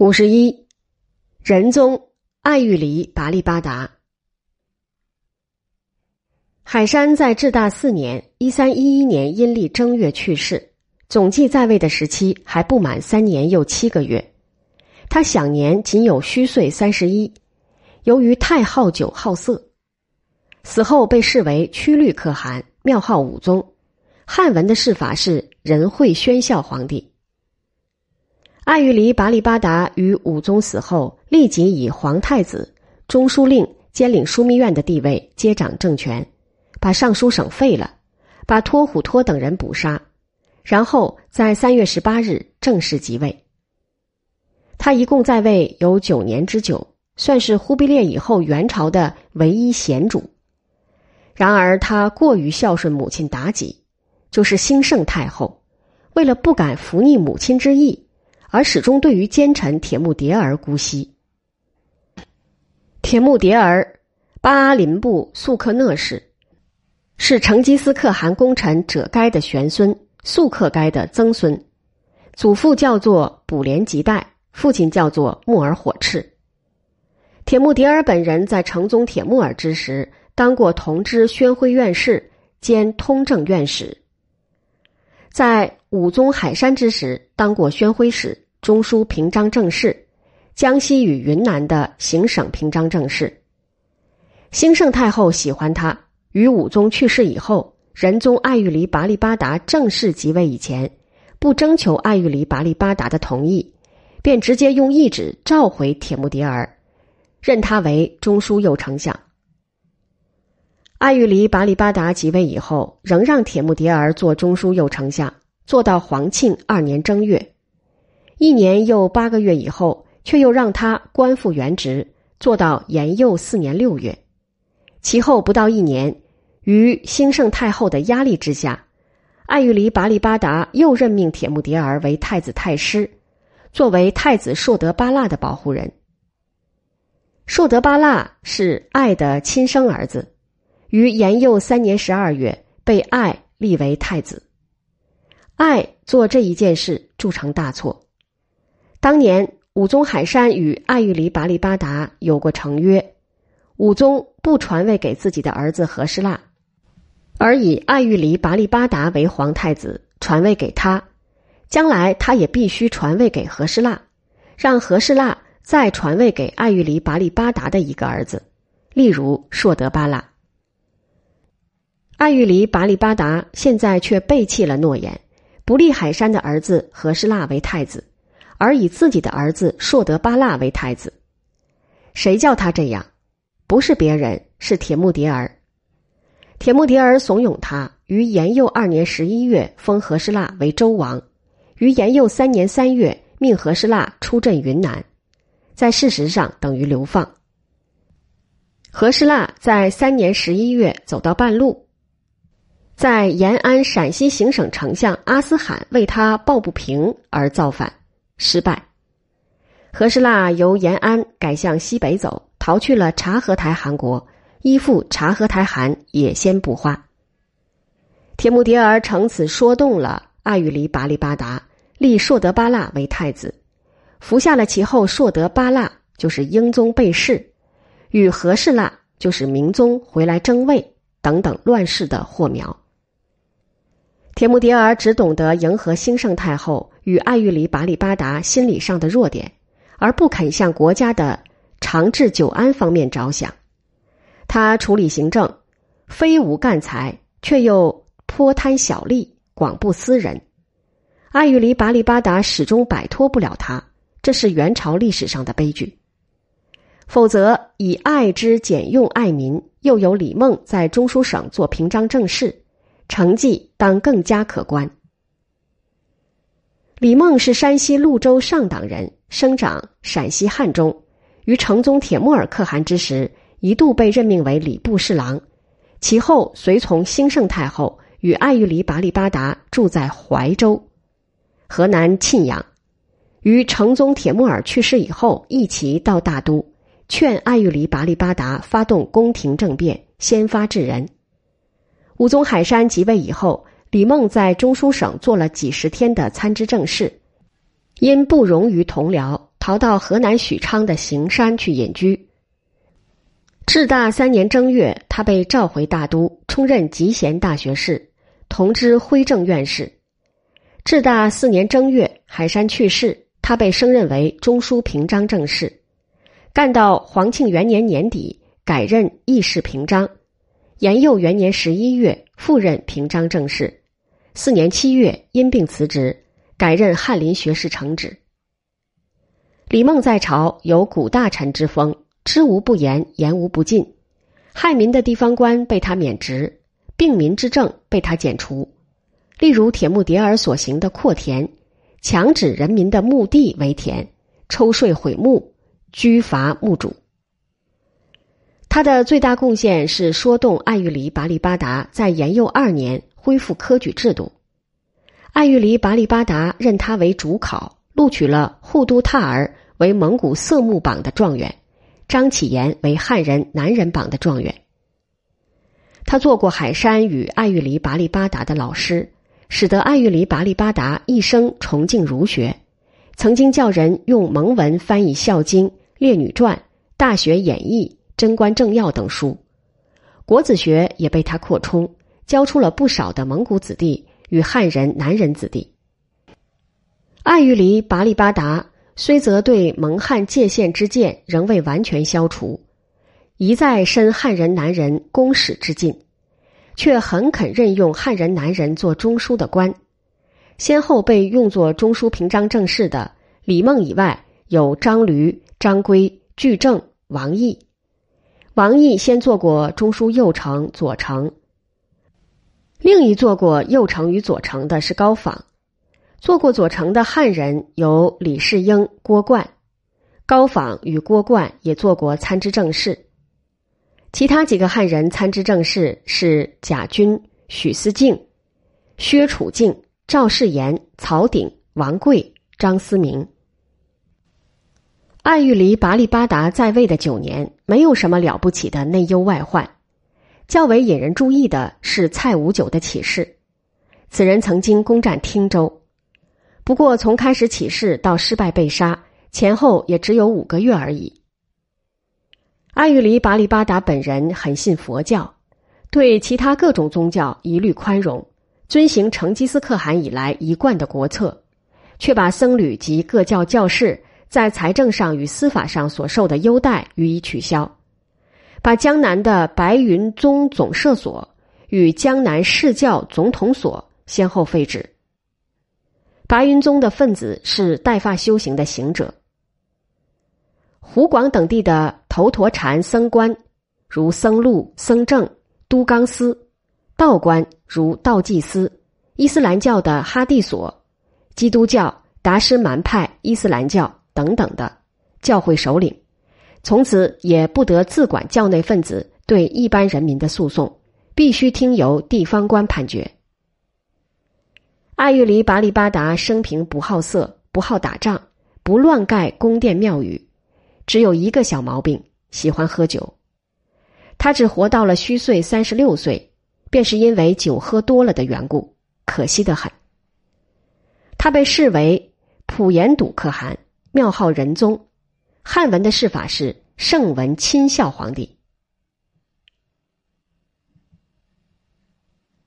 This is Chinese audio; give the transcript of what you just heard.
五十一，仁宗爱育黎拔力八达。海山在至大四年（一三一一年）阴历正月去世，总计在位的时期还不满三年又七个月。他享年仅有虚岁三十一。由于太好酒好色，死后被视为曲律可汗，庙号武宗。汉文的谥法是仁惠宣孝皇帝。爱育黎拔力八达于武宗死后，立即以皇太子、中书令兼领枢密院的地位接掌政权，把尚书省废了，把托虎托等人捕杀，然后在三月十八日正式即位。他一共在位有九年之久，算是忽必烈以后元朝的唯一贤主。然而他过于孝顺母亲妲己，就是兴圣太后，为了不敢服逆母亲之意。而始终对于奸臣铁木迭儿姑息。铁木迭儿，巴阿林部速克讷氏，是成吉思汗功臣者该的玄孙，速克该的曾孙，祖父叫做卜连吉代，父亲叫做木尔火赤。铁木迭儿本人在成宗铁木儿之时，当过同知宣徽院士兼通政院使。在武宗海山之时，当过宣徽使、中书平章政事，江西与云南的行省平章政事。兴圣太后喜欢他，于武宗去世以后，仁宗爱育黎拔力八达正式即位以前，不征求爱育黎拔力八达的同意，便直接用懿旨召回铁木迭儿，任他为中书右丞相。爱育黎拔力巴达即位以后，仍让铁木迭儿做中书右丞相，做到皇庆二年正月，一年又八个月以后，却又让他官复原职，做到延佑四年六月。其后不到一年，于兴圣太后的压力之下，爱育黎拔力巴达又任命铁木迭儿为太子太师，作为太子硕德巴剌的保护人。硕德巴剌是爱的亲生儿子。于延佑三年十二月，被爱立为太子。爱做这一件事铸成大错。当年武宗海山与爱育黎拔力八达有过成约，武宗不传位给自己的儿子和氏腊，而以爱育黎拔力八达为皇太子，传位给他。将来他也必须传位给和氏腊，让和氏腊再传位给爱育黎拔力八达的一个儿子，例如硕德巴剌。爱育黎拔力巴达现在却背弃了诺言，不立海山的儿子和氏腊为太子，而以自己的儿子硕德巴剌为太子。谁叫他这样？不是别人，是铁木迭儿。铁木迭儿怂恿他于延佑二年十一月封和氏腊为周王，于延佑三年三月命和氏腊出镇云南，在事实上等于流放。和氏腊在三年十一月走到半路。在延安陕西行省丞相阿斯罕为他抱不平而造反，失败。和氏腊由延安改向西北走，逃去了察合台汗国，依附察合台汗也先不花。铁木迭儿乘此说动了爱育黎拔力巴达，立硕德巴剌为太子，服下了其后硕德巴剌就是英宗被弑，与和氏腊就是明宗回来争位等等乱世的祸苗。铁木迭儿只懂得迎合兴圣太后与爱育黎拔力八达心理上的弱点，而不肯向国家的长治久安方面着想。他处理行政，非无干才，却又颇贪小利，广布私人。爱育黎拔力八达始终摆脱不了他，这是元朝历史上的悲剧。否则，以爱之俭用爱民，又有李梦在中书省做平章政事。成绩当更加可观。李梦是山西潞州上党人，生长陕西汉中，于成宗铁木儿可汗之时，一度被任命为礼部侍郎，其后随从兴圣太后与爱育黎拔力八达住在怀州，河南沁阳。于成宗铁木儿去世以后，一齐到大都，劝爱育黎拔力八达发动宫廷政变，先发制人。武宗海山即位以后，李梦在中书省做了几十天的参知政事，因不容于同僚，逃到河南许昌的行山去隐居。至大三年正月，他被召回大都，充任集贤大学士，同知徽正院士。至大四年正月，海山去世，他被升任为中书平章政事，干到皇庆元年年底，改任议事平章。延佑元年十一月，复任平章政事。四年七月，因病辞职，改任翰林学士承旨。李梦在朝有古大臣之风，知无不言，言无不尽。害民的地方官被他免职，病民之政被他剪除。例如铁木迭儿所行的扩田，强指人民的墓地为田，抽税毁墓，拘罚墓主。他的最大贡献是说动爱玉离拔力巴达在延佑二年恢复科举制度。爱玉离拔力巴达任他为主考，录取了护都塔儿为蒙古色目榜的状元，张启言为汉人南人榜的状元。他做过海山与爱玉离拔力巴达的老师。使得爱玉离拔力巴达一生崇敬儒学，曾经叫人用蒙文翻译《孝经》《列女传》《大学演义》《贞观政要》等书，国子学也被他扩充，教出了不少的蒙古子弟与汉人南人子弟。爱玉离拔力巴达虽则对蒙汉界限之见仍未完全消除，一再申汉人南人公使之进。却很肯任用汉人男人做中书的官，先后被用作中书平章政事的李梦以外，有张驴、张圭、巨正、王毅。王毅先做过中书右丞、左丞，另一做过右丞与左丞的是高仿。做过左丞的汉人有李世英、郭冠，高仿与郭冠也做过参知政事。其他几个汉人参知政事是贾军、许思敬、薛楚敬、赵世言、曹鼎、王贵、张思明。爱玉离拔力巴达在位的九年，没有什么了不起的内忧外患。较为引人注意的是蔡五九的起事。此人曾经攻占汀州，不过从开始起事到失败被杀，前后也只有五个月而已。阿育离拔力巴达本人很信佛教，对其他各种宗教一律宽容，遵行成吉思可汗以来一贯的国策，却把僧侣及各教教士在财政上与司法上所受的优待予以取消，把江南的白云宗总摄所与江南释教总统所先后废止。白云宗的分子是带发修行的行者。湖广等地的头陀禅僧官，如僧禄、僧正、都纲司；道官如道济司；伊斯兰教的哈蒂所；基督教达什蛮派伊斯兰教等等的教会首领，从此也不得自管教内分子对一般人民的诉讼，必须听由地方官判决。阿育离拔力巴达生平不好色，不好打仗，不乱盖宫殿庙宇。只有一个小毛病，喜欢喝酒。他只活到了虚岁三十六岁，便是因为酒喝多了的缘故，可惜的很。他被视为普延笃可汗，庙号仁宗，汉文的谥法是圣文钦孝皇帝。